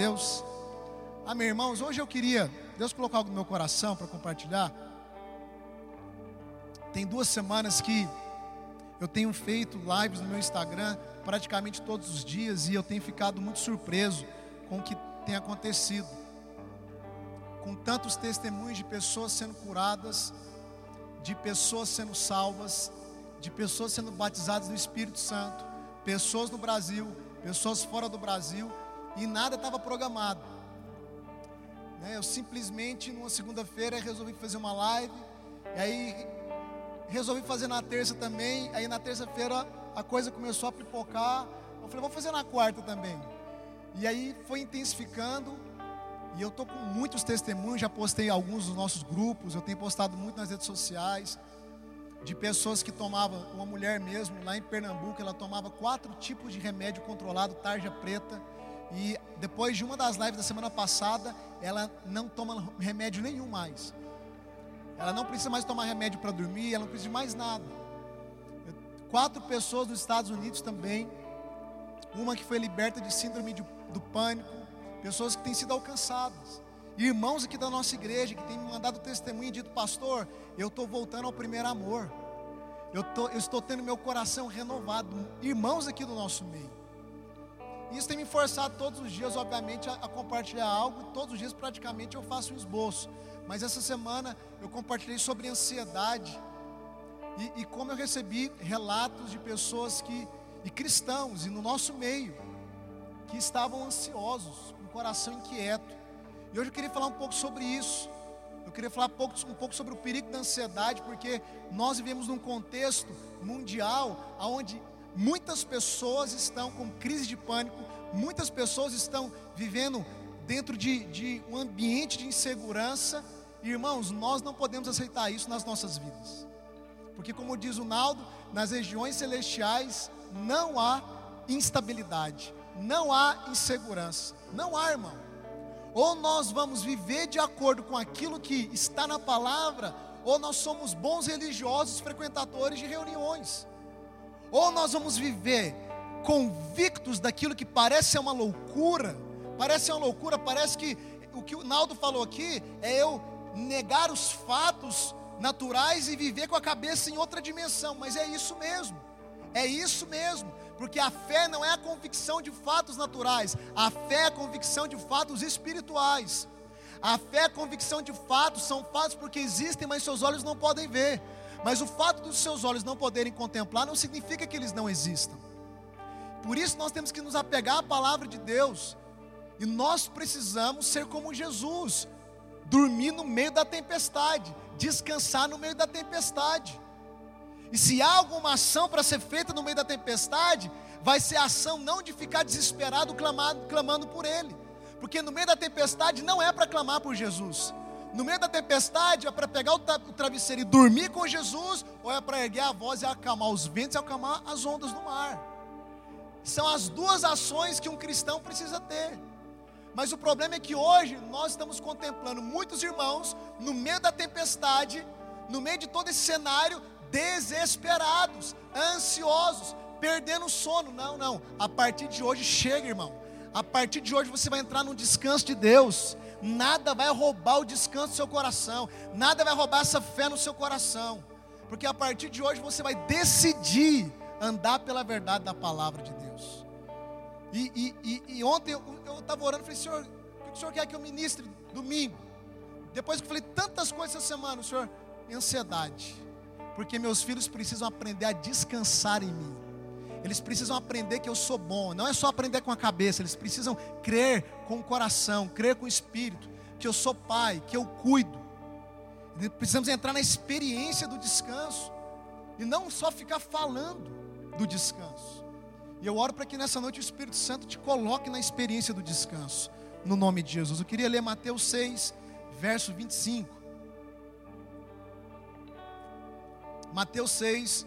Deus. Amém, irmãos. Hoje eu queria, Deus colocou algo no meu coração para compartilhar. Tem duas semanas que eu tenho feito lives no meu Instagram praticamente todos os dias e eu tenho ficado muito surpreso com o que tem acontecido. Com tantos testemunhos de pessoas sendo curadas, de pessoas sendo salvas, de pessoas sendo batizadas no Espírito Santo, pessoas no Brasil, pessoas fora do Brasil, e nada estava programado. Né, eu simplesmente, numa segunda-feira, resolvi fazer uma live, e aí resolvi fazer na terça também, aí na terça-feira a coisa começou a pipocar, eu falei, vou fazer na quarta também. E aí foi intensificando, e eu estou com muitos testemunhos, já postei alguns dos nossos grupos, eu tenho postado muito nas redes sociais de pessoas que tomavam, uma mulher mesmo, lá em Pernambuco, ela tomava quatro tipos de remédio controlado, tarja preta, e depois de uma das lives da semana passada, ela não toma remédio nenhum mais. Ela não precisa mais tomar remédio para dormir, ela não precisa de mais nada. Quatro pessoas nos Estados Unidos também, uma que foi liberta de síndrome de, do pânico, pessoas que têm sido alcançadas irmãos aqui da nossa igreja que têm me mandado testemunho e dito, pastor, eu estou voltando ao primeiro amor. Eu, tô, eu estou tendo meu coração renovado. Irmãos aqui do nosso meio. Isso tem me forçado todos os dias, obviamente, a, a, compartilhar algo. Todos os dias, praticamente, eu faço um esboço. Mas essa semana eu compartilhei sobre ansiedade. E, e como eu recebi relatos de pessoas que, e cristãos, e no nosso meio, que estavam ansiosos, com o coração inquieto. E hoje eu queria falar um pouco sobre isso. Eu queria falar um pouco, um pouco sobre o perigo da ansiedade, porque nós vivemos num contexto mundial onde muitas pessoas estão com crise de pânico, muitas pessoas estão vivendo dentro de, de um ambiente de insegurança. Irmãos, nós não podemos aceitar isso nas nossas vidas. Porque, como diz o Naldo, nas regiões celestiais não há instabilidade, não há insegurança. Não há, irmão. Ou nós vamos viver de acordo com aquilo que está na palavra, ou nós somos bons religiosos frequentadores de reuniões. Ou nós vamos viver convictos daquilo que parece ser uma loucura, parece uma loucura, parece que o que o Naldo falou aqui é eu negar os fatos naturais e viver com a cabeça em outra dimensão, mas é isso mesmo. É isso mesmo. Porque a fé não é a convicção de fatos naturais, a fé é a convicção de fatos espirituais. A fé a convicção de fatos, são fatos porque existem, mas seus olhos não podem ver. Mas o fato dos seus olhos não poderem contemplar não significa que eles não existam. Por isso nós temos que nos apegar à palavra de Deus. E nós precisamos ser como Jesus, dormir no meio da tempestade, descansar no meio da tempestade. E se há alguma ação para ser feita no meio da tempestade, vai ser a ação não de ficar desesperado clamando por Ele. Porque no meio da tempestade não é para clamar por Jesus. No meio da tempestade é para pegar o travesseiro e dormir com Jesus, ou é para erguer a voz e acalmar os ventos e acalmar as ondas do mar. São as duas ações que um cristão precisa ter. Mas o problema é que hoje nós estamos contemplando muitos irmãos no meio da tempestade, no meio de todo esse cenário, desesperados, ansiosos, perdendo o sono. Não, não. A partir de hoje chega, irmão. A partir de hoje você vai entrar no descanso de Deus. Nada vai roubar o descanso do seu coração. Nada vai roubar essa fé no seu coração. Porque a partir de hoje você vai decidir andar pela verdade da palavra de Deus. E, e, e, e ontem eu estava orando e falei, Senhor, o que o Senhor quer que eu ministre domingo? Depois que eu falei tantas coisas essa semana, o Senhor, ansiedade porque meus filhos precisam aprender a descansar em mim. Eles precisam aprender que eu sou bom. Não é só aprender com a cabeça, eles precisam crer com o coração, crer com o espírito, que eu sou pai, que eu cuido. Precisamos entrar na experiência do descanso e não só ficar falando do descanso. E eu oro para que nessa noite o Espírito Santo te coloque na experiência do descanso, no nome de Jesus. Eu queria ler Mateus 6, verso 25. Mateus 6,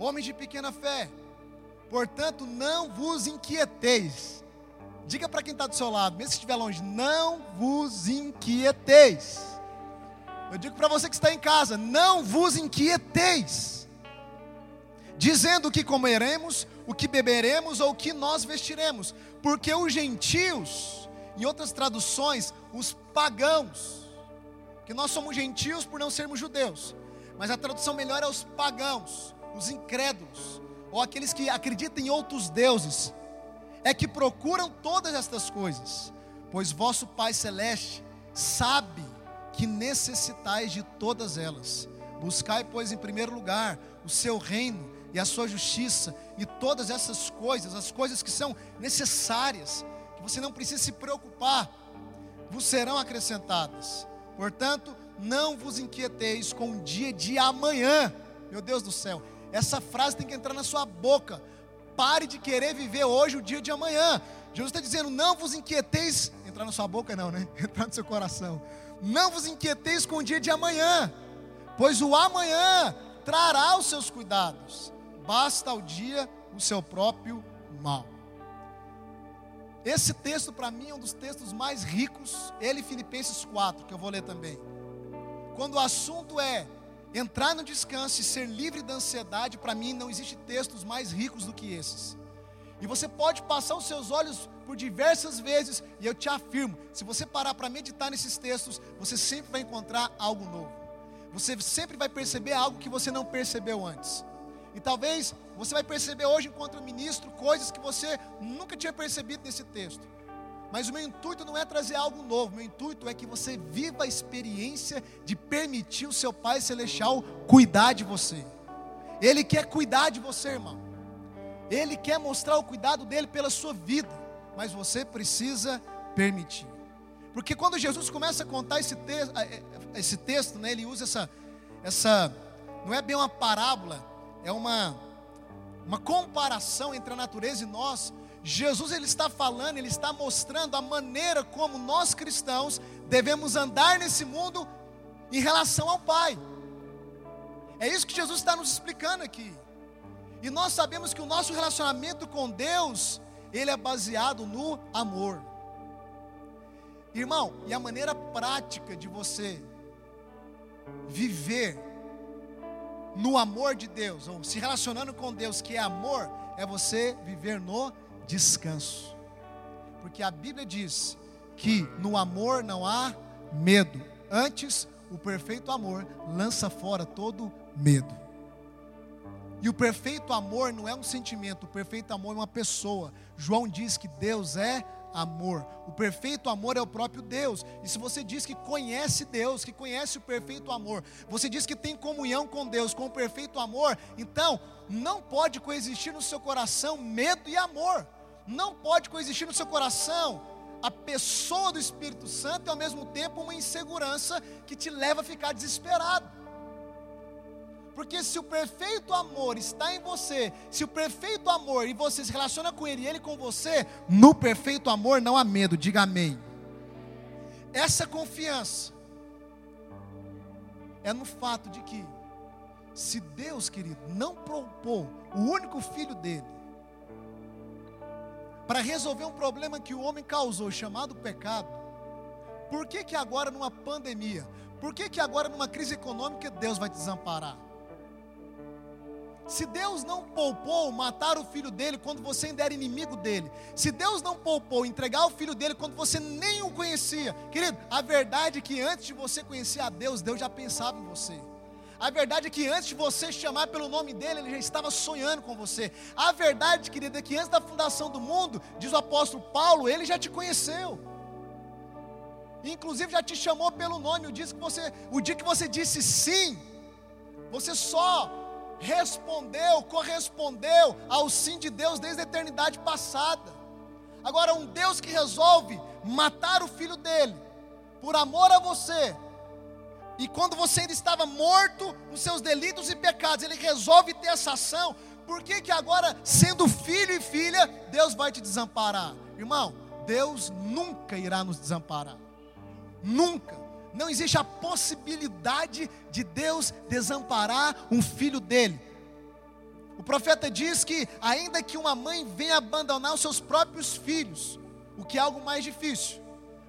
homens de pequena fé. Portanto, não vos inquieteis. Diga para quem está do seu lado, mesmo que estiver longe, não vos inquieteis. Eu digo para você que está em casa, não vos inquieteis dizendo o que comeremos, o que beberemos ou o que nós vestiremos, porque os gentios, em outras traduções, os pagãos, que nós somos gentios por não sermos judeus, mas a tradução melhor é os pagãos, os incrédulos, ou aqueles que acreditam em outros deuses, é que procuram todas estas coisas, pois vosso Pai Celeste sabe que necessitais de todas elas. Buscai, pois, em primeiro lugar o seu reino e a sua justiça e todas essas coisas, as coisas que são necessárias, que você não precisa se preocupar, vos serão acrescentadas. Portanto, não vos inquieteis com o dia de amanhã. Meu Deus do céu, essa frase tem que entrar na sua boca. Pare de querer viver hoje o dia de amanhã. Jesus está dizendo: não vos inquieteis. Entrar na sua boca, não, né? Entrar no seu coração. Não vos inquieteis com o dia de amanhã, pois o amanhã trará os seus cuidados basta ao dia o seu próprio mal. Esse texto, para mim, é um dos textos mais ricos, ele Filipenses 4, que eu vou ler também. Quando o assunto é entrar no descanso e ser livre da ansiedade, para mim não existe textos mais ricos do que esses. E você pode passar os seus olhos por diversas vezes, e eu te afirmo: se você parar para meditar nesses textos, você sempre vai encontrar algo novo. Você sempre vai perceber algo que você não percebeu antes. E talvez você vai perceber hoje, enquanto ministro, coisas que você nunca tinha percebido nesse texto. Mas o meu intuito não é trazer algo novo, meu intuito é que você viva a experiência de permitir o seu Pai Celestial cuidar de você. Ele quer cuidar de você, irmão. Ele quer mostrar o cuidado dele pela sua vida, mas você precisa permitir. Porque quando Jesus começa a contar esse, te esse texto, né, ele usa essa, essa, não é bem uma parábola, é uma, uma comparação entre a natureza e nós. Jesus ele está falando, ele está mostrando a maneira como nós cristãos devemos andar nesse mundo em relação ao Pai. É isso que Jesus está nos explicando aqui. E nós sabemos que o nosso relacionamento com Deus, ele é baseado no amor. Irmão, e a maneira prática de você viver no amor de Deus, ou se relacionando com Deus, que é amor, é você viver no descanso. Porque a Bíblia diz que no amor não há medo. Antes, o perfeito amor lança fora todo medo. E o perfeito amor não é um sentimento, o perfeito amor é uma pessoa. João diz que Deus é amor. O perfeito amor é o próprio Deus. E se você diz que conhece Deus, que conhece o perfeito amor, você diz que tem comunhão com Deus, com o perfeito amor, então não pode coexistir no seu coração medo e amor. Não pode coexistir no seu coração a pessoa do Espírito Santo e ao mesmo tempo uma insegurança que te leva a ficar desesperado. Porque se o perfeito amor está em você, se o perfeito amor e você se relaciona com ele e ele com você, no perfeito amor não há medo, diga amém. Essa confiança é no fato de que, se Deus, querido, não propôs o único filho dele para resolver um problema que o homem causou, chamado pecado, por que que agora numa pandemia, por que que agora numa crise econômica Deus vai desamparar? Se Deus não poupou matar o filho dele quando você ainda era inimigo dele, se Deus não poupou entregar o filho dele quando você nem o conhecia, querido, a verdade é que antes de você conhecer a Deus, Deus já pensava em você. A verdade é que antes de você chamar pelo nome dele, ele já estava sonhando com você. A verdade, querida, é que antes da fundação do mundo, diz o apóstolo Paulo, ele já te conheceu. Inclusive já te chamou pelo nome. O dia que você, o dia que você disse sim, você só respondeu, correspondeu ao sim de Deus desde a eternidade passada. Agora, um Deus que resolve matar o filho dele, por amor a você, e quando você ainda estava morto nos seus delitos e pecados, ele resolve ter essa ação. Por que, que agora, sendo filho e filha, Deus vai te desamparar? Irmão, Deus nunca irá nos desamparar. Nunca. Não existe a possibilidade de Deus desamparar um filho dele. O profeta diz que, ainda que uma mãe venha abandonar os seus próprios filhos, o que é algo mais difícil,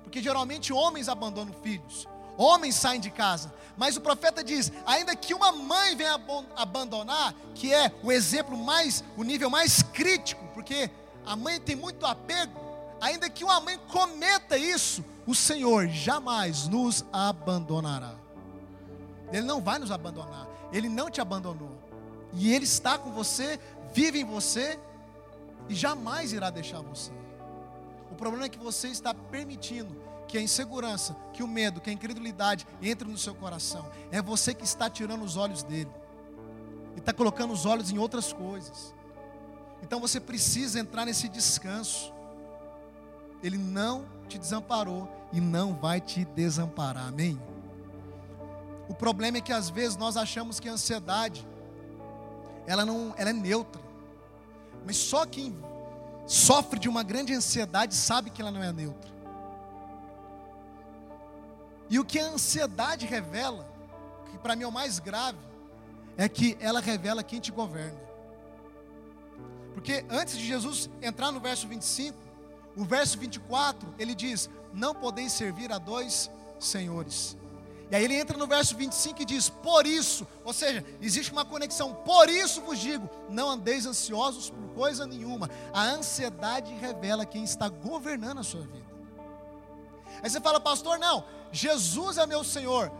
porque geralmente homens abandonam filhos, homens saem de casa. Mas o profeta diz: ainda que uma mãe venha abandonar, que é o exemplo mais, o nível mais crítico, porque a mãe tem muito apego, ainda que uma mãe cometa isso, o Senhor jamais nos abandonará. Ele não vai nos abandonar, ele não te abandonou. E ele está com você, vive em você e jamais irá deixar você. O problema é que você está permitindo que a insegurança, que o medo, que a incredulidade entre no seu coração. É você que está tirando os olhos dele. E está colocando os olhos em outras coisas. Então você precisa entrar nesse descanso. Ele não te desamparou e não vai te desamparar. Amém? O problema é que às vezes nós achamos que a ansiedade ela não, ela é neutra. Mas só quem sofre de uma grande ansiedade sabe que ela não é neutra. E o que a ansiedade revela, que para mim é o mais grave, é que ela revela quem te governa. Porque antes de Jesus entrar no verso 25, o verso 24, ele diz: Não podeis servir a dois senhores. E aí ele entra no verso 25 e diz: Por isso, ou seja, existe uma conexão. Por isso vos digo: não andeis ansiosos por coisa nenhuma. A ansiedade revela quem está governando a sua vida. Aí você fala, pastor, não, Jesus é meu Senhor.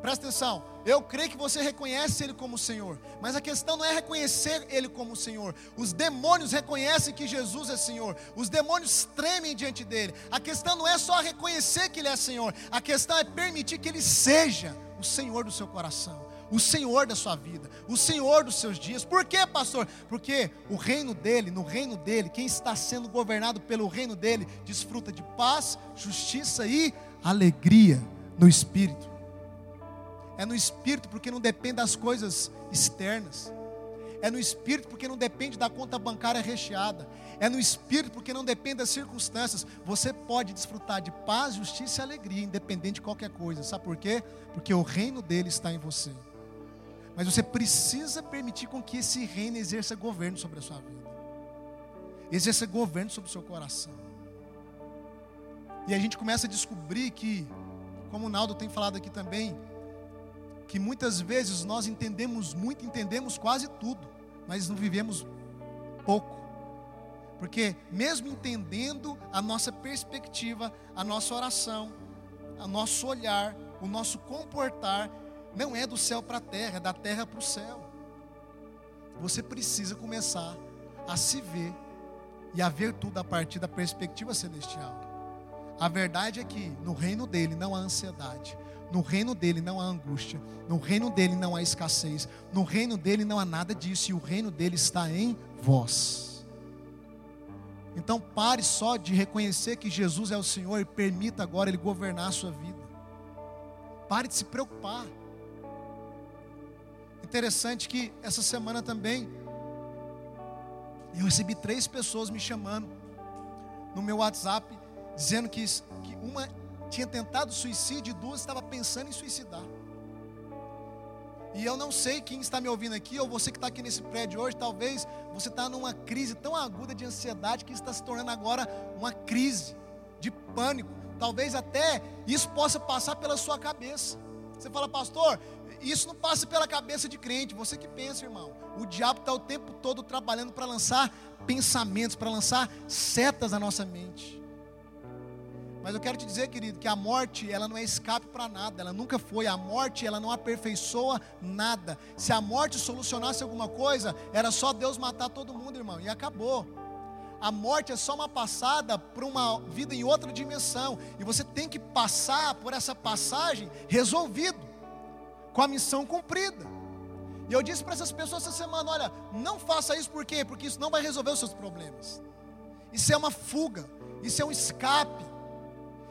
Presta atenção, eu creio que você reconhece Ele como Senhor, mas a questão não é reconhecer Ele como Senhor. Os demônios reconhecem que Jesus é Senhor, os demônios tremem diante dele. A questão não é só reconhecer que Ele é Senhor, a questão é permitir que Ele seja o Senhor do seu coração o Senhor da sua vida, o Senhor dos seus dias. Por quê, pastor? Porque o reino dele, no reino dele, quem está sendo governado pelo reino dele, desfruta de paz, justiça e alegria no espírito. É no espírito porque não depende das coisas externas. É no espírito porque não depende da conta bancária recheada. É no espírito porque não depende das circunstâncias. Você pode desfrutar de paz, justiça e alegria, independente de qualquer coisa. Sabe por quê? Porque o reino dele está em você. Mas você precisa permitir com que esse reino exerça governo sobre a sua vida. Exerça governo sobre o seu coração. E a gente começa a descobrir que, como o Naldo tem falado aqui também, que muitas vezes nós entendemos muito, entendemos quase tudo, mas não vivemos pouco. Porque mesmo entendendo a nossa perspectiva, a nossa oração, o nosso olhar, o nosso comportar, não é do céu para a terra, é da terra para o céu. Você precisa começar a se ver e a ver tudo a partir da perspectiva celestial. A verdade é que no reino dele não há ansiedade, no reino dele não há angústia, no reino dele não há escassez, no reino dele não há nada disso, e o reino dele está em vós. Então pare só de reconhecer que Jesus é o Senhor e permita agora Ele governar a sua vida. Pare de se preocupar. Interessante que essa semana também eu recebi três pessoas me chamando no meu WhatsApp, dizendo que, que uma tinha tentado suicídio e duas estava pensando em suicidar. E eu não sei quem está me ouvindo aqui, ou você que está aqui nesse prédio hoje, talvez você está numa crise tão aguda de ansiedade que está se tornando agora uma crise de pânico. Talvez até isso possa passar pela sua cabeça. Você fala, pastor, isso não passa pela cabeça de crente, você que pensa, irmão. O diabo está o tempo todo trabalhando para lançar pensamentos, para lançar setas na nossa mente. Mas eu quero te dizer, querido, que a morte, ela não é escape para nada, ela nunca foi. A morte, ela não aperfeiçoa nada. Se a morte solucionasse alguma coisa, era só Deus matar todo mundo, irmão, e acabou. A morte é só uma passada para uma vida em outra dimensão, e você tem que passar por essa passagem resolvido, com a missão cumprida. E eu disse para essas pessoas essa semana: olha, não faça isso por quê? Porque isso não vai resolver os seus problemas. Isso é uma fuga, isso é um escape.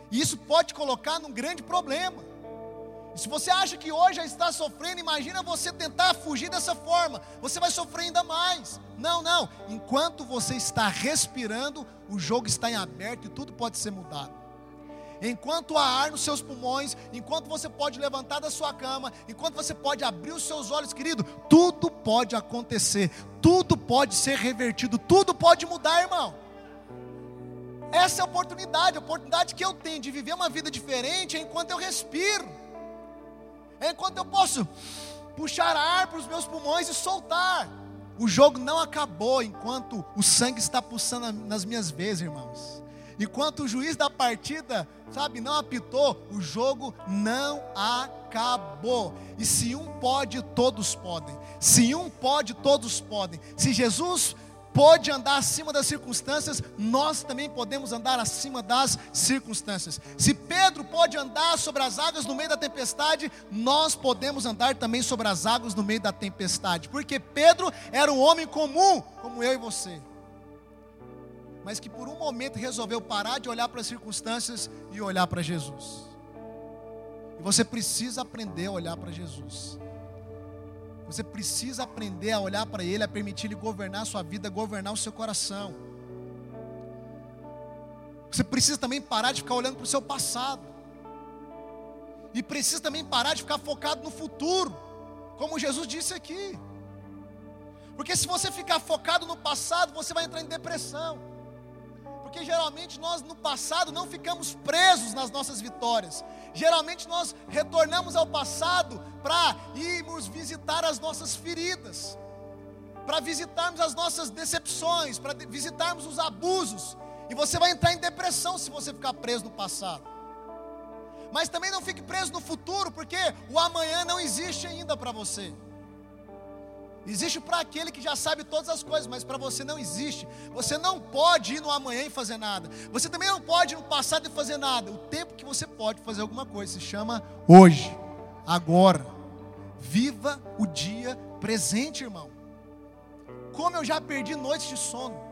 E isso pode colocar num grande problema. Se você acha que hoje já está sofrendo, imagina você tentar fugir dessa forma. Você vai sofrer ainda mais. Não, não. Enquanto você está respirando, o jogo está em aberto e tudo pode ser mudado. Enquanto há ar nos seus pulmões, enquanto você pode levantar da sua cama, enquanto você pode abrir os seus olhos, querido, tudo pode acontecer, tudo pode ser revertido, tudo pode mudar, irmão. Essa é a oportunidade, a oportunidade que eu tenho de viver uma vida diferente enquanto eu respiro, enquanto eu posso puxar ar para os meus pulmões e soltar. O jogo não acabou enquanto o sangue está pulsando nas minhas veias, irmãos. Enquanto o juiz da partida, sabe, não apitou, o jogo não acabou. E se um pode, todos podem. Se um pode, todos podem. Se Jesus pode andar acima das circunstâncias, nós também podemos andar acima das circunstâncias. Se Pedro pode andar sobre as águas no meio da tempestade, nós podemos andar também sobre as águas no meio da tempestade, porque Pedro era um homem comum, como eu e você, mas que por um momento resolveu parar de olhar para as circunstâncias e olhar para Jesus. E você precisa aprender a olhar para Jesus. Você precisa aprender a olhar para Ele, a permitir Ele governar a sua vida, governar o seu coração. Você precisa também parar de ficar olhando para o seu passado. E precisa também parar de ficar focado no futuro, como Jesus disse aqui. Porque se você ficar focado no passado, você vai entrar em depressão. Porque geralmente nós no passado não ficamos presos nas nossas vitórias. Geralmente nós retornamos ao passado para irmos visitar as nossas feridas, para visitarmos as nossas decepções, para visitarmos os abusos. E você vai entrar em depressão se você ficar preso no passado. Mas também não fique preso no futuro, porque o amanhã não existe ainda para você. Existe para aquele que já sabe todas as coisas, mas para você não existe. Você não pode ir no amanhã e fazer nada. Você também não pode ir no passado e fazer nada. O tempo que você pode fazer alguma coisa se chama hoje, agora. Viva o dia presente, irmão. Como eu já perdi noites de sono.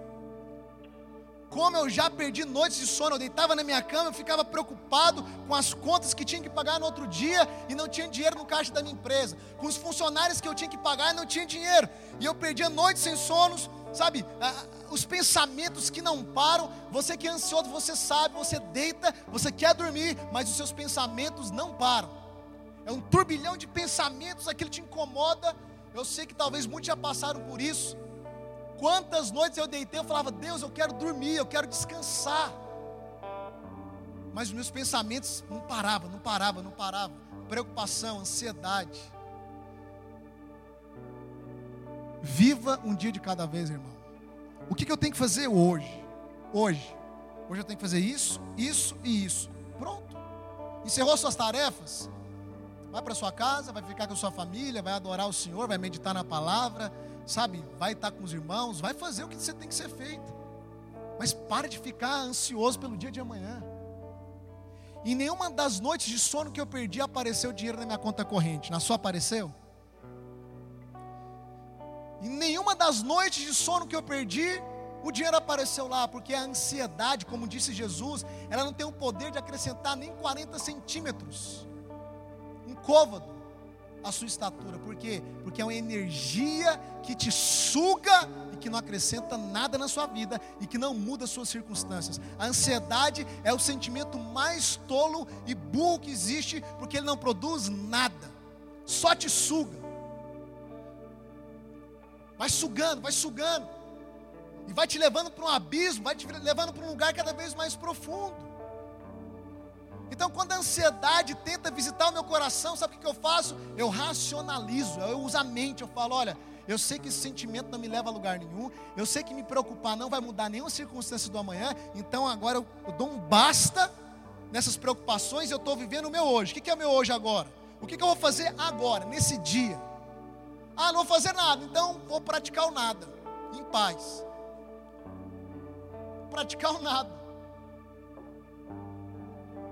Como eu já perdi noites de sono, eu deitava na minha cama, eu ficava preocupado com as contas que tinha que pagar no outro dia e não tinha dinheiro no caixa da minha empresa, com os funcionários que eu tinha que pagar e não tinha dinheiro, e eu perdia noites sem sonos, sabe? Os pensamentos que não param. Você que é ansioso, você sabe, você deita, você quer dormir, mas os seus pensamentos não param. É um turbilhão de pensamentos, aquilo te incomoda. Eu sei que talvez muitos já passaram por isso. Quantas noites eu deitei, eu falava, Deus, eu quero dormir, eu quero descansar. Mas os meus pensamentos não paravam, não paravam, não paravam. Preocupação, ansiedade. Viva um dia de cada vez, irmão. O que, que eu tenho que fazer hoje? Hoje. Hoje eu tenho que fazer isso, isso e isso. Pronto. Encerrou suas tarefas? Vai para sua casa, vai ficar com sua família, vai adorar o Senhor, vai meditar na palavra, sabe, vai estar com os irmãos, vai fazer o que você tem que ser feito. Mas pare de ficar ansioso pelo dia de amanhã. Em nenhuma das noites de sono que eu perdi apareceu dinheiro na minha conta corrente. Na sua apareceu? Em nenhuma das noites de sono que eu perdi, o dinheiro apareceu lá, porque a ansiedade, como disse Jesus, ela não tem o poder de acrescentar nem 40 centímetros. Um côvado a sua estatura. Por quê? Porque é uma energia que te suga e que não acrescenta nada na sua vida e que não muda as suas circunstâncias. A ansiedade é o sentimento mais tolo e burro que existe, porque ele não produz nada, só te suga. Vai sugando, vai sugando. E vai te levando para um abismo, vai te levando para um lugar cada vez mais profundo. Então, quando a ansiedade tenta visitar o meu coração, sabe o que eu faço? Eu racionalizo, eu uso a mente, eu falo: olha, eu sei que esse sentimento não me leva a lugar nenhum, eu sei que me preocupar não vai mudar nenhuma circunstância do amanhã, então agora eu, eu dou um basta nessas preocupações, eu estou vivendo o meu hoje. O que é o meu hoje agora? O que eu vou fazer agora, nesse dia? Ah, não vou fazer nada, então vou praticar o nada, em paz. Praticar o nada.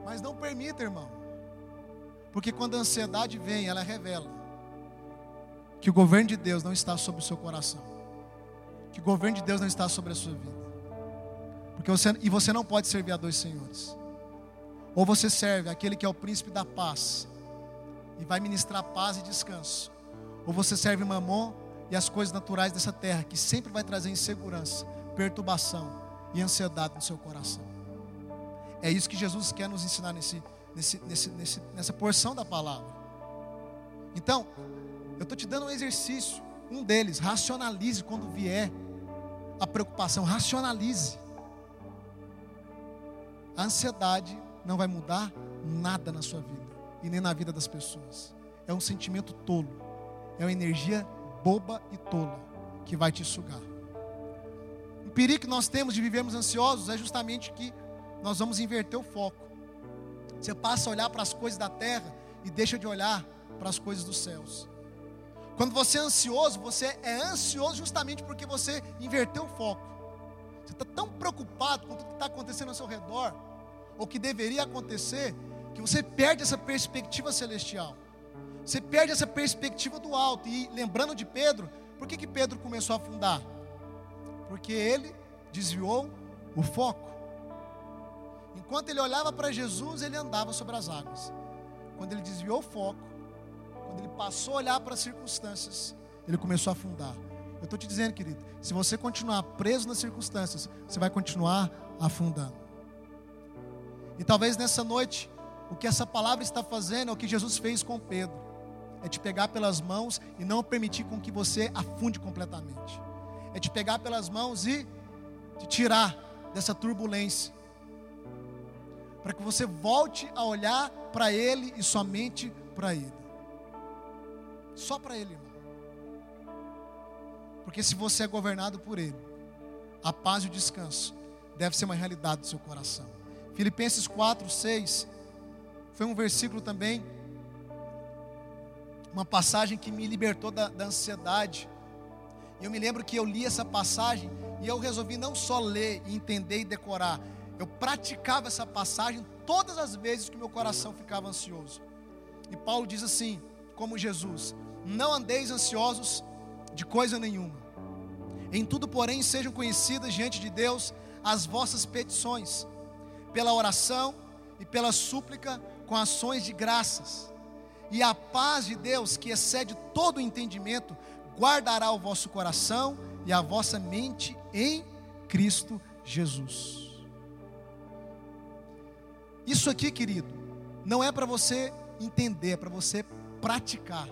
Mas não permita, irmão. Porque quando a ansiedade vem, ela revela que o governo de Deus não está sobre o seu coração. Que o governo de Deus não está sobre a sua vida. Porque você, e você não pode servir a dois senhores. Ou você serve aquele que é o príncipe da paz e vai ministrar paz e descanso. Ou você serve mamon e as coisas naturais dessa terra, que sempre vai trazer insegurança, perturbação e ansiedade no seu coração. É isso que Jesus quer nos ensinar nesse, nesse, nesse, nesse nessa porção da palavra. Então, eu estou te dando um exercício, um deles, racionalize quando vier a preocupação, racionalize. A ansiedade não vai mudar nada na sua vida e nem na vida das pessoas. É um sentimento tolo, é uma energia boba e tola que vai te sugar. O perigo que nós temos de vivermos ansiosos é justamente que nós vamos inverter o foco. Você passa a olhar para as coisas da terra e deixa de olhar para as coisas dos céus. Quando você é ansioso, você é ansioso justamente porque você inverteu o foco. Você está tão preocupado com tudo que está acontecendo ao seu redor, ou que deveria acontecer, que você perde essa perspectiva celestial. Você perde essa perspectiva do alto. E lembrando de Pedro, por que, que Pedro começou a afundar? Porque ele desviou o foco. Enquanto ele olhava para Jesus, ele andava sobre as águas. Quando ele desviou o foco, quando ele passou a olhar para as circunstâncias, ele começou a afundar. Eu estou te dizendo, querido, se você continuar preso nas circunstâncias, você vai continuar afundando. E talvez nessa noite, o que essa palavra está fazendo é o que Jesus fez com Pedro: é te pegar pelas mãos e não permitir com que você afunde completamente. É te pegar pelas mãos e te tirar dessa turbulência. Para que você volte a olhar para Ele e somente para Ele. Só para Ele, irmão. Porque se você é governado por Ele, a paz e o descanso deve ser uma realidade do seu coração. Filipenses 4, 6 foi um versículo também, uma passagem que me libertou da, da ansiedade. E eu me lembro que eu li essa passagem e eu resolvi não só ler, entender e decorar, eu praticava essa passagem todas as vezes que meu coração ficava ansioso. E Paulo diz assim, como Jesus: Não andeis ansiosos de coisa nenhuma. Em tudo, porém, sejam conhecidas diante de Deus as vossas petições, pela oração e pela súplica com ações de graças. E a paz de Deus, que excede todo o entendimento, guardará o vosso coração e a vossa mente em Cristo Jesus. Isso aqui, querido, não é para você entender, é para você praticar.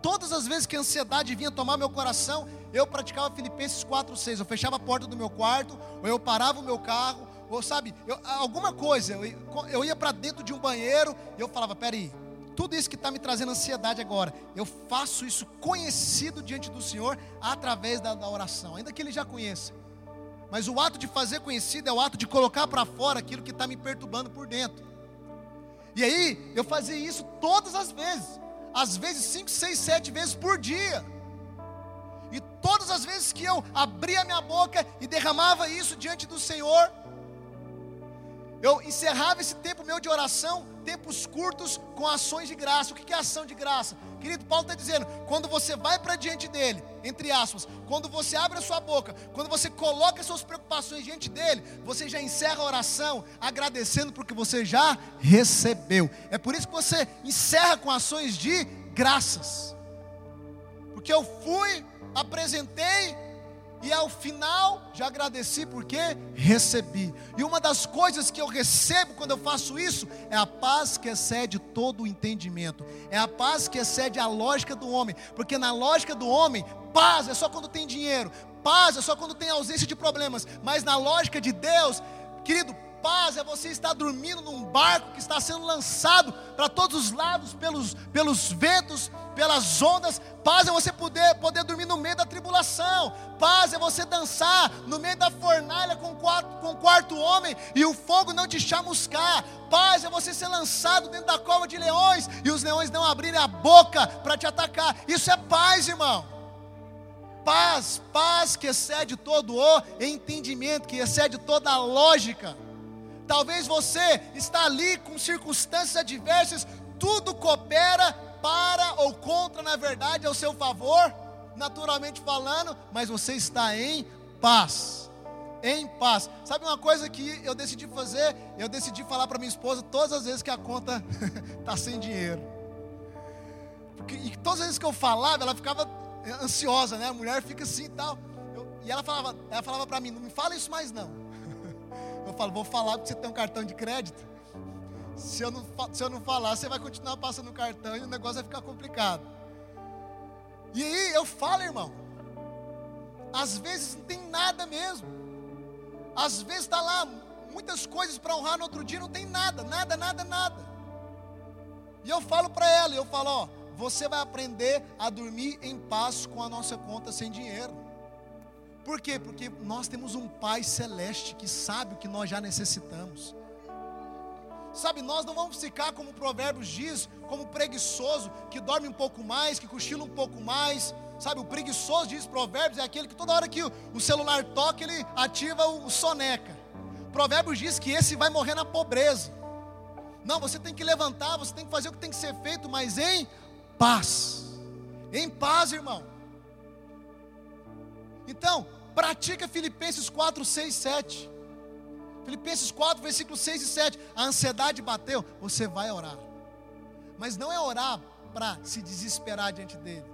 Todas as vezes que a ansiedade vinha tomar meu coração, eu praticava Filipenses 4, 6. Eu fechava a porta do meu quarto, ou eu parava o meu carro, ou sabe, eu, alguma coisa. Eu, eu ia para dentro de um banheiro e eu falava: peraí, tudo isso que está me trazendo ansiedade agora, eu faço isso conhecido diante do Senhor através da, da oração, ainda que Ele já conheça. Mas o ato de fazer conhecido é o ato de colocar para fora aquilo que está me perturbando por dentro. E aí, eu fazia isso todas as vezes às vezes cinco, seis, sete vezes por dia. E todas as vezes que eu abria minha boca e derramava isso diante do Senhor, eu encerrava esse tempo meu de oração, tempos curtos, com ações de graça. O que é ação de graça? Querido, Paulo está dizendo: quando você vai para diante dele, entre aspas, quando você abre a sua boca, quando você coloca suas preocupações diante dele, você já encerra a oração agradecendo porque você já recebeu. É por isso que você encerra com ações de graças, porque eu fui, apresentei e ao final já agradeci porque recebi. E uma das coisas que eu recebo quando eu faço isso é a paz que excede todo o entendimento. É a paz que excede a lógica do homem, porque na lógica do homem, paz é só quando tem dinheiro, paz é só quando tem ausência de problemas, mas na lógica de Deus, querido, paz é você estar dormindo num barco que está sendo lançado para todos os lados pelos, pelos ventos, pelas ondas. Paz é você poder, poder dormir no meio da tribulação. Paz é você dançar no meio da fornalha com quatro, com quarto homem e o fogo não te chamuscar. Paz é você ser lançado dentro da cova de leões e os leões não abrirem a boca para te atacar. Isso é paz, irmão paz, paz que excede todo o entendimento, que excede toda a lógica. Talvez você está ali com circunstâncias adversas, tudo coopera para ou contra, na verdade, ao seu favor, naturalmente falando, mas você está em paz. Em paz. Sabe uma coisa que eu decidi fazer? Eu decidi falar para minha esposa todas as vezes que a conta está sem dinheiro. Porque, e todas as vezes que eu falava, ela ficava ansiosa, né? A mulher fica assim e tal. Eu, e ela falava, ela falava para mim, não me fala isso mais não. Eu falo, vou falar porque você tem um cartão de crédito. Se eu não, se eu não falar, você vai continuar passando o cartão e o negócio vai ficar complicado. E aí eu falo, irmão. Às vezes não tem nada mesmo. Às vezes está lá muitas coisas para honrar no outro dia, não tem nada, nada, nada, nada. E eu falo para ela, eu falo, ó, você vai aprender a dormir em paz com a nossa conta sem dinheiro. Por quê? Porque nós temos um Pai celeste que sabe o que nós já necessitamos. Sabe, nós não vamos ficar como o Provérbios diz, como preguiçoso, que dorme um pouco mais, que cochila um pouco mais. Sabe, o preguiçoso diz Provérbios é aquele que toda hora que o celular toca, ele ativa o soneca. Provérbios diz que esse vai morrer na pobreza. Não, você tem que levantar, você tem que fazer o que tem que ser feito, mas em paz. Em paz, irmão. Então, pratica Filipenses 4, 6, 7. Filipenses 4, versículos 6 e 7. A ansiedade bateu, você vai orar. Mas não é orar para se desesperar diante dele.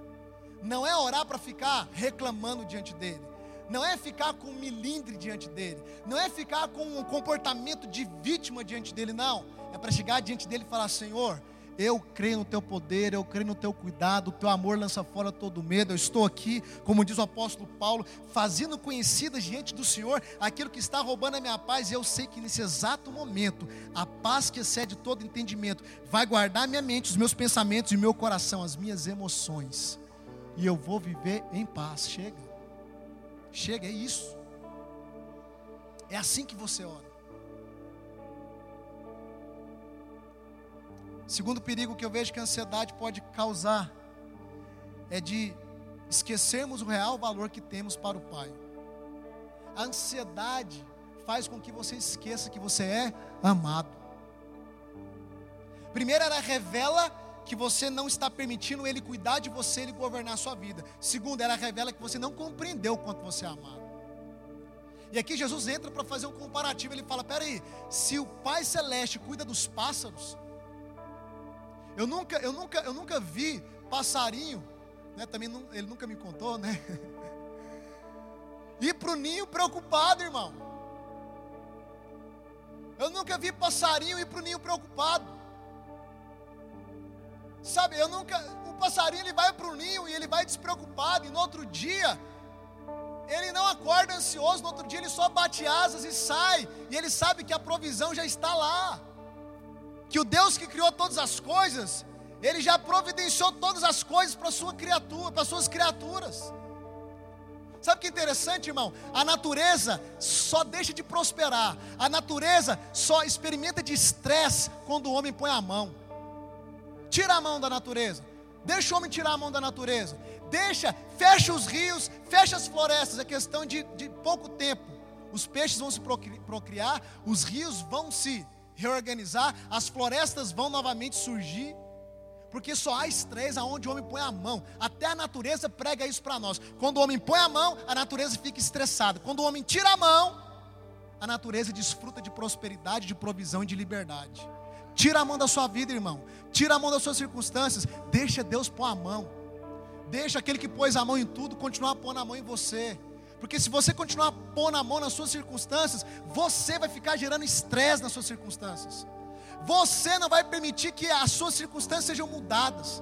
Não é orar para ficar reclamando diante dele. Não é ficar com milindre diante dele. Não é ficar com um comportamento de vítima diante dele, não. É para chegar diante dele e falar: Senhor, eu creio no teu poder, eu creio no teu cuidado, o teu amor lança fora todo medo. Eu estou aqui, como diz o apóstolo Paulo, fazendo conhecidas diante do Senhor aquilo que está roubando a minha paz. E eu sei que nesse exato momento, a paz que excede todo entendimento vai guardar minha mente, os meus pensamentos e o meu coração, as minhas emoções. E eu vou viver em paz. Chega, chega, é isso. É assim que você ora. Segundo perigo que eu vejo que a ansiedade pode causar é de esquecermos o real valor que temos para o Pai. A ansiedade faz com que você esqueça que você é amado. Primeiro, ela revela que você não está permitindo Ele cuidar de você, Ele governar a sua vida. Segundo, ela revela que você não compreendeu o quanto você é amado. E aqui Jesus entra para fazer um comparativo. Ele fala: peraí, se o Pai Celeste cuida dos pássaros, eu nunca, eu nunca, eu nunca vi passarinho, né? Também não, ele nunca me contou, né? Ir para o ninho preocupado, irmão. Eu nunca vi passarinho ir para o ninho preocupado. Sabe, eu nunca. O passarinho ele vai para o ninho e ele vai despreocupado, e no outro dia ele não acorda ansioso, no outro dia ele só bate asas e sai, e ele sabe que a provisão já está lá que o Deus que criou todas as coisas, ele já providenciou todas as coisas para sua criatura, para suas criaturas. Sabe que interessante, irmão? A natureza só deixa de prosperar. A natureza só experimenta de estresse quando o homem põe a mão. Tira a mão da natureza. Deixa o homem tirar a mão da natureza. Deixa, fecha os rios, fecha as florestas. É questão de, de pouco tempo. Os peixes vão se procriar, os rios vão se reorganizar, as florestas vão novamente surgir, porque só há estresse aonde o homem põe a mão. Até a natureza prega isso para nós. Quando o homem põe a mão, a natureza fica estressada. Quando o homem tira a mão, a natureza desfruta de prosperidade, de provisão e de liberdade. Tira a mão da sua vida, irmão. Tira a mão das suas circunstâncias. Deixa Deus pôr a mão. Deixa aquele que pôs a mão em tudo continuar pondo a mão em você. Porque se você continuar pondo a mão nas suas circunstâncias, você vai ficar gerando estresse nas suas circunstâncias. Você não vai permitir que as suas circunstâncias sejam mudadas.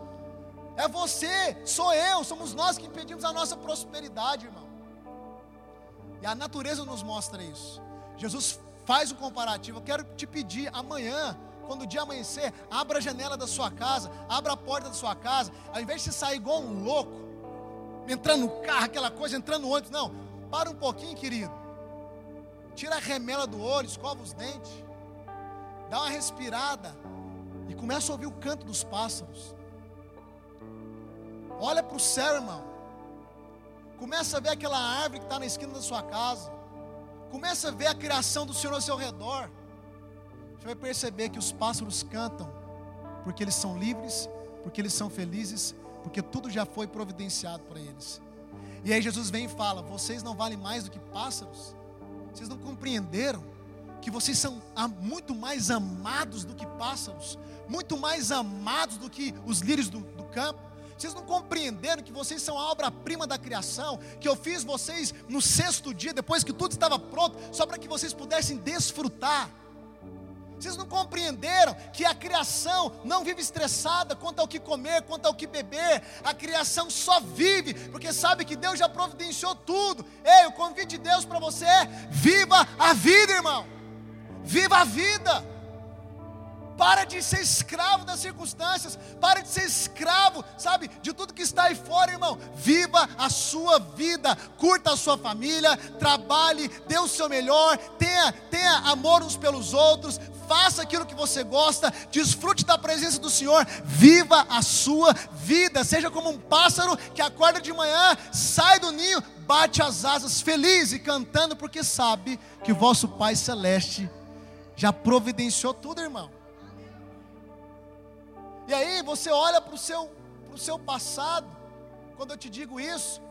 É você, sou eu, somos nós que impedimos a nossa prosperidade, irmão. E a natureza nos mostra isso. Jesus faz o comparativo. Eu quero te pedir amanhã, quando o dia amanhecer, abra a janela da sua casa, abra a porta da sua casa, ao invés de você sair igual um louco, entrando no carro, aquela coisa, entrando no ônibus, não, para um pouquinho, querido. Tira a remela do olho, escova os dentes, dá uma respirada e começa a ouvir o canto dos pássaros. Olha para o céu, irmão. Começa a ver aquela árvore que está na esquina da sua casa. Começa a ver a criação do Senhor ao seu redor. Você vai perceber que os pássaros cantam porque eles são livres, porque eles são felizes, porque tudo já foi providenciado para eles. E aí Jesus vem e fala: Vocês não valem mais do que pássaros? Vocês não compreenderam que vocês são muito mais amados do que pássaros, muito mais amados do que os lírios do, do campo? Vocês não compreenderam que vocês são a obra-prima da criação, que eu fiz vocês no sexto dia, depois que tudo estava pronto, só para que vocês pudessem desfrutar. Vocês não compreenderam que a criação não vive estressada quanto ao que comer, quanto ao que beber. A criação só vive porque sabe que Deus já providenciou tudo. Ei, o convite de Deus para você é: viva a vida, irmão. Viva a vida. Para de ser escravo das circunstâncias. Para de ser escravo, sabe, de tudo que está aí fora, irmão. Viva a sua vida. Curta a sua família. Trabalhe. Dê o seu melhor. Tenha, tenha amor uns pelos outros. Faça aquilo que você gosta. Desfrute da presença do Senhor. Viva a sua vida. Seja como um pássaro que acorda de manhã, sai do ninho, bate as asas feliz e cantando, porque sabe que vosso Pai Celeste já providenciou tudo, irmão. E aí você olha para o seu, seu passado, quando eu te digo isso,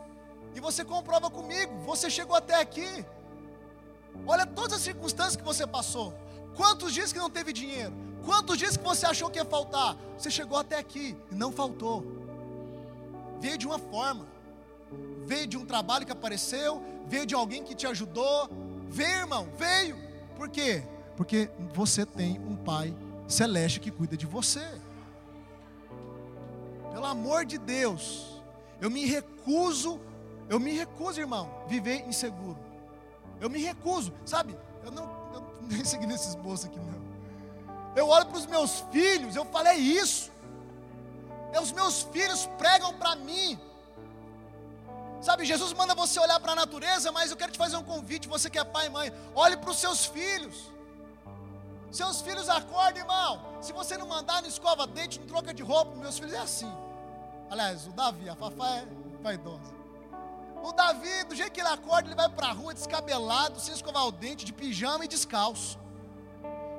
e você comprova comigo, você chegou até aqui. Olha todas as circunstâncias que você passou. Quantos dias que não teve dinheiro? Quantos dias que você achou que ia faltar? Você chegou até aqui e não faltou. Veio de uma forma. Veio de um trabalho que apareceu, veio de alguém que te ajudou. Veio, irmão, veio. Por quê? Porque você tem um Pai celeste que cuida de você. Pelo amor de Deus, eu me recuso, eu me recuso, irmão, viver inseguro. Eu me recuso, sabe? Eu não, nem segui nesses bolsos aqui, não. Eu olho para os meus filhos, eu falei isso. É, os meus filhos pregam para mim. Sabe, Jesus manda você olhar para a natureza, mas eu quero te fazer um convite, você que é pai e mãe, olhe para os seus filhos. Seus filhos acordam, irmão. Se você não mandar, não escova dente, não troca de roupa, meus filhos é assim. Aliás, o Davi, a Fafá é vaidosa. O Davi, do jeito que ele acorda, ele vai para a rua descabelado, sem escovar o dente, de pijama e descalço.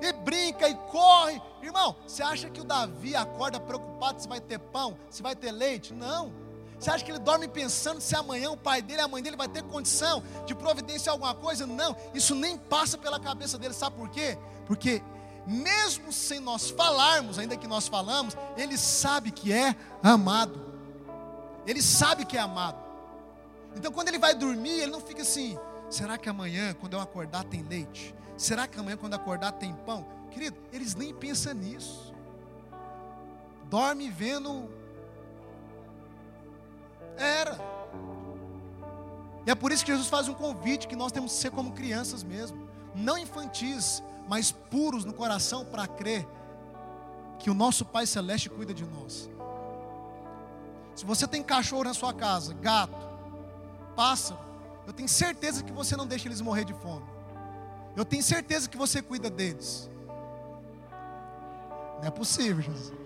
E brinca e corre. Irmão, você acha que o Davi acorda preocupado se vai ter pão, se vai ter leite? Não. Você acha que ele dorme pensando se amanhã o pai dele, a mãe dele vai ter condição de providenciar alguma coisa? Não. Isso nem passa pela cabeça dele. Sabe por quê? Porque mesmo sem nós falarmos, ainda que nós falamos, ele sabe que é amado. Ele sabe que é amado. Então quando ele vai dormir, ele não fica assim: será que amanhã, quando eu acordar, tem leite? Será que amanhã, quando acordar, tem pão? Querido, eles nem pensam nisso. Dorme vendo. Era. E é por isso que Jesus faz um convite que nós temos que ser como crianças mesmo, não infantis, mas puros no coração para crer que o nosso Pai Celeste cuida de nós. Se você tem cachorro na sua casa, gato, pássaro, eu tenho certeza que você não deixa eles morrer de fome. Eu tenho certeza que você cuida deles. Não é possível, Jesus.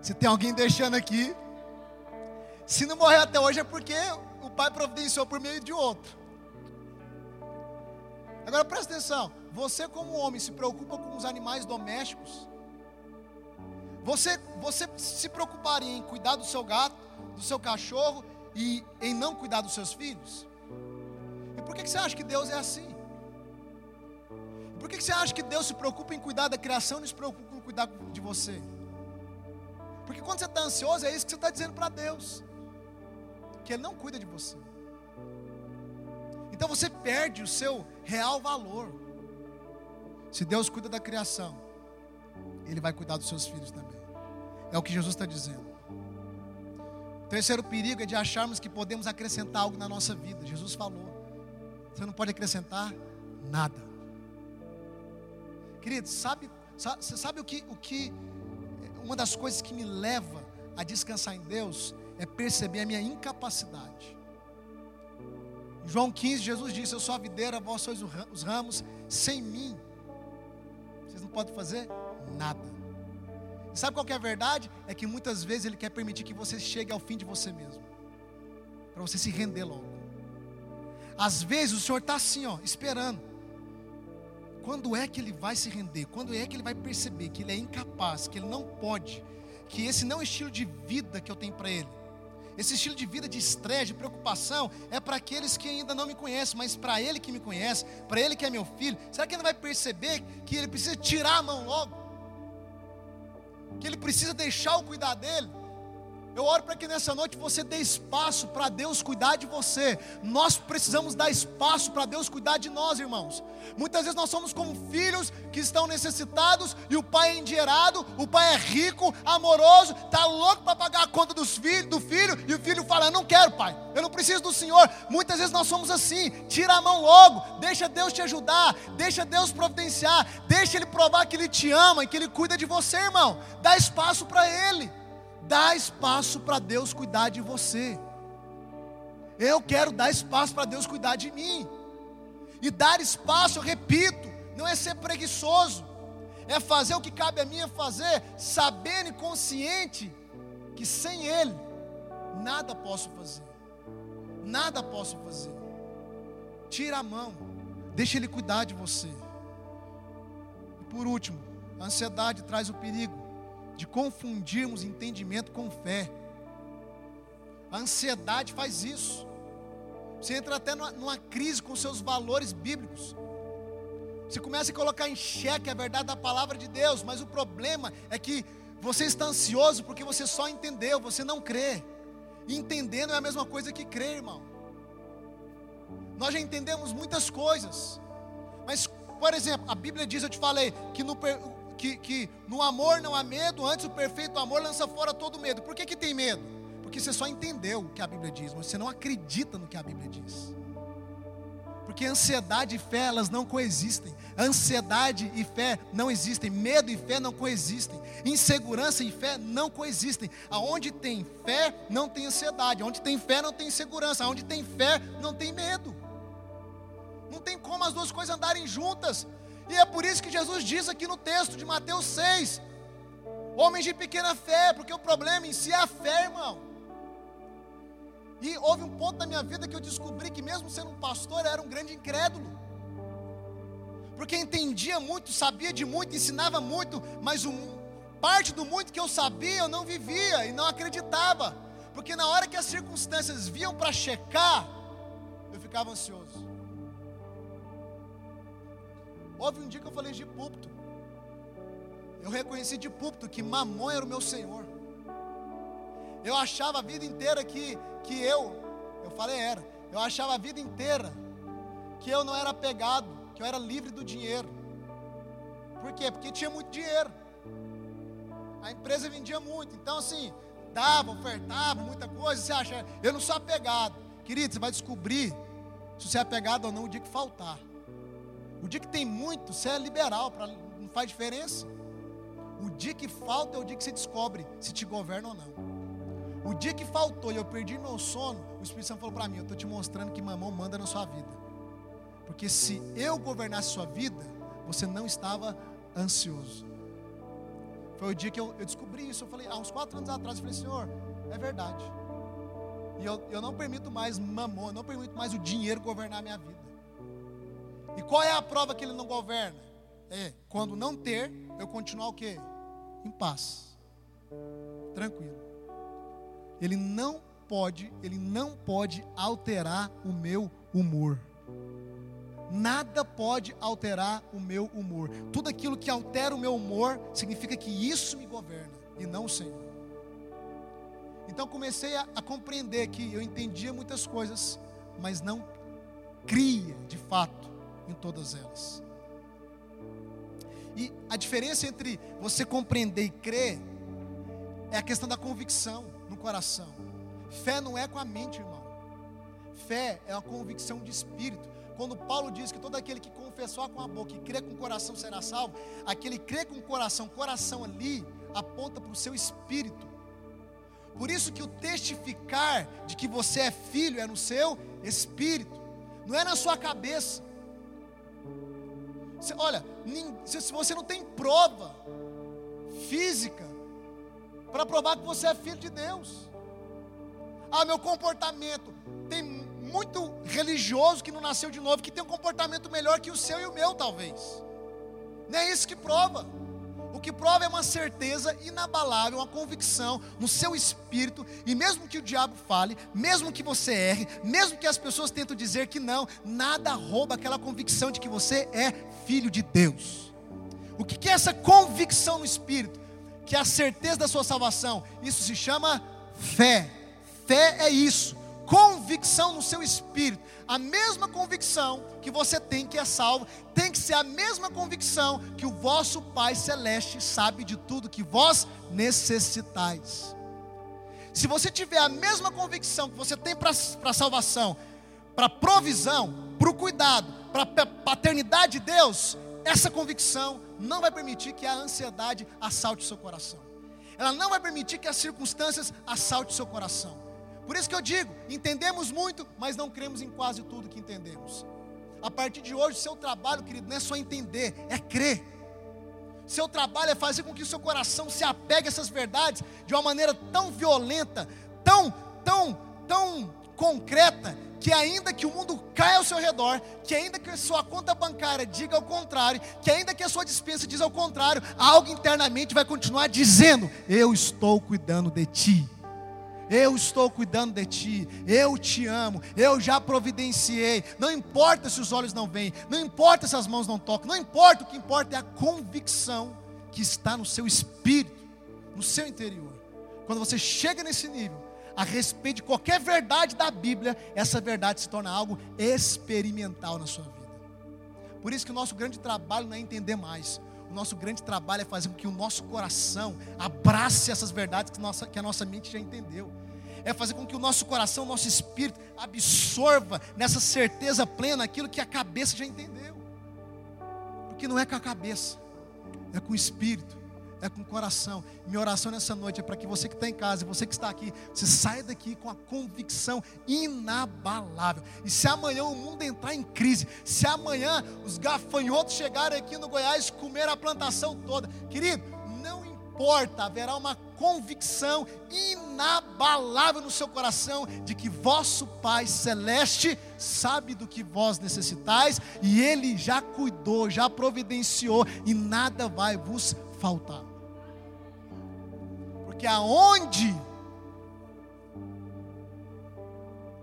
Se tem alguém deixando aqui, se não morrer até hoje é porque o Pai providenciou por meio de outro. Agora presta atenção: você, como homem, se preocupa com os animais domésticos? Você, você se preocuparia em cuidar do seu gato, do seu cachorro e em não cuidar dos seus filhos? E por que, você acha que Deus é assim? Por que você acha que Deus se preocupa em cuidar da criação e não se preocupa em cuidar de você? Porque quando você está ansioso, é isso que você está dizendo para Deus: que Ele não cuida de você. Então você perde o seu real valor. Se Deus cuida da criação, Ele vai cuidar dos seus filhos também. É o que Jesus está dizendo. Terceiro perigo é de acharmos que podemos acrescentar algo na nossa vida. Jesus falou. Você não pode acrescentar nada. Querido, sabe, sabe, sabe o que, o que uma das coisas que me leva a descansar em Deus é perceber a minha incapacidade. Em João 15, Jesus disse: Eu sou a videira, vós sois os ramos, sem mim, vocês não podem fazer nada. Sabe qual é a verdade? É que muitas vezes Ele quer permitir que você chegue ao fim de você mesmo, para você se render logo. Às vezes o Senhor está assim, ó, esperando. Quando é que ele vai se render? Quando é que ele vai perceber que ele é incapaz, que ele não pode, que esse não é o estilo de vida que eu tenho para ele? Esse estilo de vida de estresse, de preocupação, é para aqueles que ainda não me conhecem, mas para ele que me conhece, para ele que é meu filho, será que ele vai perceber que ele precisa tirar a mão logo? Que ele precisa deixar o cuidar dele? Eu oro para que nessa noite você dê espaço para Deus cuidar de você. Nós precisamos dar espaço para Deus cuidar de nós, irmãos. Muitas vezes nós somos como filhos que estão necessitados e o pai é endinheirado, o pai é rico, amoroso, está louco para pagar a conta dos filhos, do filho e o filho fala: "Eu não quero, pai. Eu não preciso do Senhor". Muitas vezes nós somos assim. Tira a mão logo, deixa Deus te ajudar, deixa Deus providenciar, deixa ele provar que ele te ama e que ele cuida de você, irmão. Dá espaço para ele. Dá espaço para Deus cuidar de você. Eu quero dar espaço para Deus cuidar de mim. E dar espaço, eu repito, não é ser preguiçoso, é fazer o que cabe a mim é fazer, sabendo e consciente que sem Ele nada posso fazer. Nada posso fazer. Tira a mão, deixa Ele cuidar de você. E por último, a ansiedade traz o perigo de confundirmos entendimento com fé. A ansiedade faz isso. Você entra até numa, crise com seus valores bíblicos. Você começa a colocar em xeque a verdade da palavra de Deus, mas o problema é que você está ansioso porque você só entendeu, você não crê. E entender não é a mesma coisa que crer, irmão. Nós já entendemos muitas coisas, mas, por exemplo, a Bíblia diz, eu te falei, que no, que, que no amor não há medo, antes o perfeito amor lança fora todo medo. Por que, que tem medo? Porque você só entendeu o que a Bíblia diz, mas você não acredita no que a Bíblia diz. Porque ansiedade e fé, elas não coexistem. Ansiedade e fé não existem. Medo e fé não coexistem. Insegurança e fé não coexistem. Aonde tem fé, não tem ansiedade. Aonde tem fé, não tem insegurança. Aonde tem fé, não tem medo. Não tem como as duas coisas andarem juntas. E é por isso que Jesus diz aqui no texto de Mateus 6: Homens de pequena fé, porque o problema em si é a fé, irmão. E houve um ponto da minha vida que eu descobri que, mesmo sendo um pastor, era um grande incrédulo. Porque entendia muito, sabia de muito, ensinava muito, mas parte do muito que eu sabia eu não vivia e não acreditava. Porque na hora que as circunstâncias vinham para checar, eu ficava ansioso. Houve um dia que eu falei de púlpito. Eu reconheci de púlpito que mamon era o meu Senhor. Eu achava a vida inteira que, que eu, eu falei era, eu achava a vida inteira que eu não era pegado, que eu era livre do dinheiro. Por quê? Porque tinha muito dinheiro. A empresa vendia muito. Então, assim, dava, ofertava, muita coisa. Você acha, eu não sou apegado. Querido, você vai descobrir se você é apegado ou não o dia que faltar. O dia que tem muito, você é liberal, pra, não faz diferença. O dia que falta é o dia que você descobre se te governa ou não. O dia que faltou e eu perdi meu sono, o Espírito Santo falou para mim: Eu estou te mostrando que mamão manda na sua vida. Porque se eu governasse sua vida, você não estava ansioso. Foi o dia que eu, eu descobri isso. Eu falei, há uns quatro anos atrás, eu falei, Senhor, é verdade. E eu, eu não permito mais mamão, eu não permito mais o dinheiro governar a minha vida. E qual é a prova que ele não governa? É, quando não ter, eu continuar o quê? Em paz. Tranquilo. Ele não pode, ele não pode alterar o meu humor. Nada pode alterar o meu humor. Tudo aquilo que altera o meu humor significa que isso me governa e não o Senhor. Então comecei a, a compreender que eu entendia muitas coisas, mas não cria de fato em todas elas. E a diferença entre você compreender e crer é a questão da convicção no coração. Fé não é com a mente, irmão. Fé é a convicção de espírito. Quando Paulo diz que todo aquele que confessar com a boca e crê com o coração será salvo, aquele crê com o coração, coração ali, aponta para o seu espírito. Por isso que o testificar de que você é filho é no seu espírito, não é na sua cabeça. Olha, se você não tem prova física para provar que você é filho de Deus, ah, meu comportamento tem muito religioso que não nasceu de novo, que tem um comportamento melhor que o seu e o meu, talvez. Não é isso que prova. O que prova é uma certeza inabalável, uma convicção no seu espírito, e mesmo que o diabo fale, mesmo que você erre, mesmo que as pessoas tentem dizer que não, nada rouba aquela convicção de que você é filho de Deus. O que é essa convicção no espírito? Que é a certeza da sua salvação. Isso se chama fé. Fé é isso convicção no seu espírito. A mesma convicção que você tem que é salvo, tem que ser a mesma convicção que o vosso Pai Celeste sabe de tudo que vós necessitais. Se você tiver a mesma convicção que você tem para a salvação, para provisão, para o cuidado, para a paternidade de Deus, essa convicção não vai permitir que a ansiedade assalte o seu coração. Ela não vai permitir que as circunstâncias assalte o seu coração. Por isso que eu digo, entendemos muito, mas não cremos em quase tudo que entendemos. A partir de hoje, seu trabalho, querido, não é só entender, é crer. Seu trabalho é fazer com que o seu coração se apegue a essas verdades de uma maneira tão violenta, tão, tão, tão concreta, que ainda que o mundo caia ao seu redor, que ainda que a sua conta bancária diga ao contrário, que ainda que a sua dispensa diz ao contrário, algo internamente vai continuar dizendo: Eu estou cuidando de ti. Eu estou cuidando de ti, eu te amo, eu já providenciei. Não importa se os olhos não veem, não importa se as mãos não tocam, não importa, o que importa é a convicção que está no seu espírito, no seu interior. Quando você chega nesse nível, a respeito de qualquer verdade da Bíblia, essa verdade se torna algo experimental na sua vida. Por isso que o nosso grande trabalho não é entender mais, o nosso grande trabalho é fazer com que o nosso coração abrace essas verdades que, nossa, que a nossa mente já entendeu é fazer com que o nosso coração, o nosso espírito absorva nessa certeza plena aquilo que a cabeça já entendeu. Porque não é com a cabeça, é com o espírito, é com o coração. Minha oração nessa noite é para que você que está em casa, você que está aqui, você saia daqui com a convicção inabalável. E se amanhã o mundo entrar em crise, se amanhã os gafanhotos chegarem aqui no Goiás e comer a plantação toda, querido, não importa, haverá uma convicção inabalável no seu coração de que vosso Pai Celeste sabe do que vós necessitais e Ele já cuidou, já providenciou e nada vai vos faltar. Porque aonde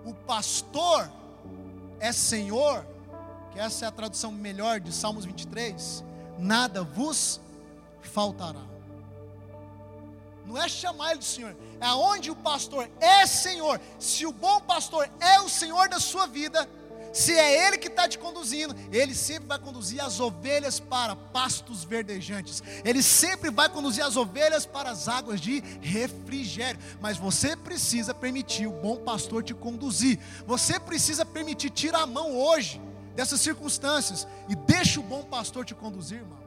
o pastor é Senhor, que essa é a tradução melhor de Salmos 23, nada vos faltará não é chamar ele de Senhor, é onde o pastor é Senhor. Se o bom pastor é o Senhor da sua vida, se é Ele que está te conduzindo, Ele sempre vai conduzir as ovelhas para pastos verdejantes, Ele sempre vai conduzir as ovelhas para as águas de refrigério. Mas você precisa permitir o bom pastor te conduzir, você precisa permitir, tirar a mão hoje dessas circunstâncias e deixa o bom pastor te conduzir, irmão.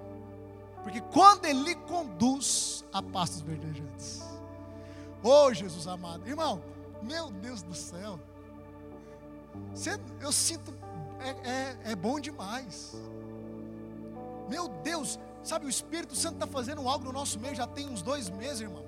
Porque quando Ele conduz a pastos verdejantes. Oh, Jesus amado. Irmão, meu Deus do céu. Você, eu sinto, é, é, é bom demais. Meu Deus, sabe, o Espírito Santo está fazendo algo no nosso meio já tem uns dois meses, irmão.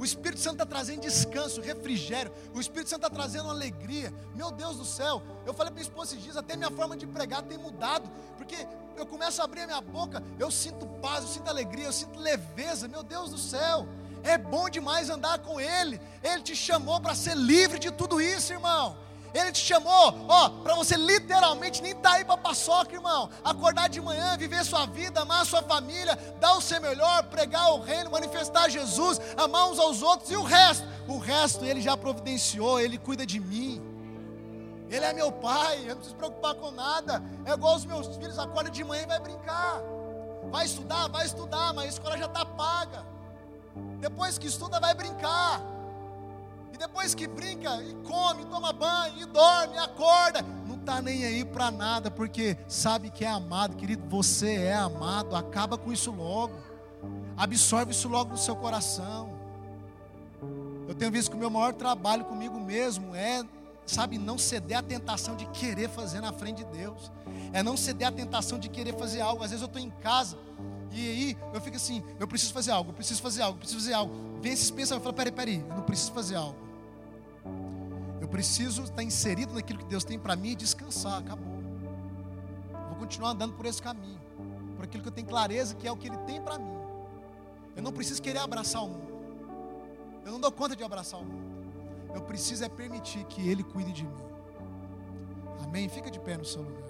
O Espírito Santo está trazendo descanso, refrigério. O Espírito Santo está trazendo alegria. Meu Deus do céu. Eu falei para minha esposa esses dias, até minha forma de pregar tem mudado. Porque eu começo a abrir a minha boca, eu sinto paz, eu sinto alegria, eu sinto leveza. Meu Deus do céu. É bom demais andar com Ele. Ele te chamou para ser livre de tudo isso, irmão. Ele te chamou, ó, para você literalmente nem tá aí para paçoca, irmão. Acordar de manhã, viver sua vida, amar sua família, dar o seu melhor, pregar o reino, manifestar Jesus, amar uns aos outros e o resto. O resto ele já providenciou, ele cuida de mim. Ele é meu pai, eu não preciso preocupar com nada. É igual os meus filhos, acorda de manhã e vai brincar. Vai estudar, vai estudar, mas a escola já está paga. Depois que estuda, vai brincar depois que brinca e come, toma banho e dorme, acorda, não tá nem aí para nada, porque sabe que é amado, querido, você é amado, acaba com isso logo. Absorve isso logo no seu coração. Eu tenho visto que o meu maior trabalho comigo mesmo é, sabe, não ceder à tentação de querer fazer na frente de Deus. É não ceder à tentação de querer fazer algo. Às vezes eu estou em casa e aí eu fico assim, eu preciso fazer algo, eu preciso fazer algo, eu preciso fazer algo. Vem esses pensamentos, eu falo, peraí, peraí, eu não preciso fazer algo. Eu preciso estar inserido naquilo que Deus tem para mim e descansar, acabou. Vou continuar andando por esse caminho, por aquilo que eu tenho clareza que é o que Ele tem para mim. Eu não preciso querer abraçar o mundo. Eu não dou conta de abraçar o mundo. Eu preciso é permitir que Ele cuide de mim. Amém? Fica de pé no seu lugar.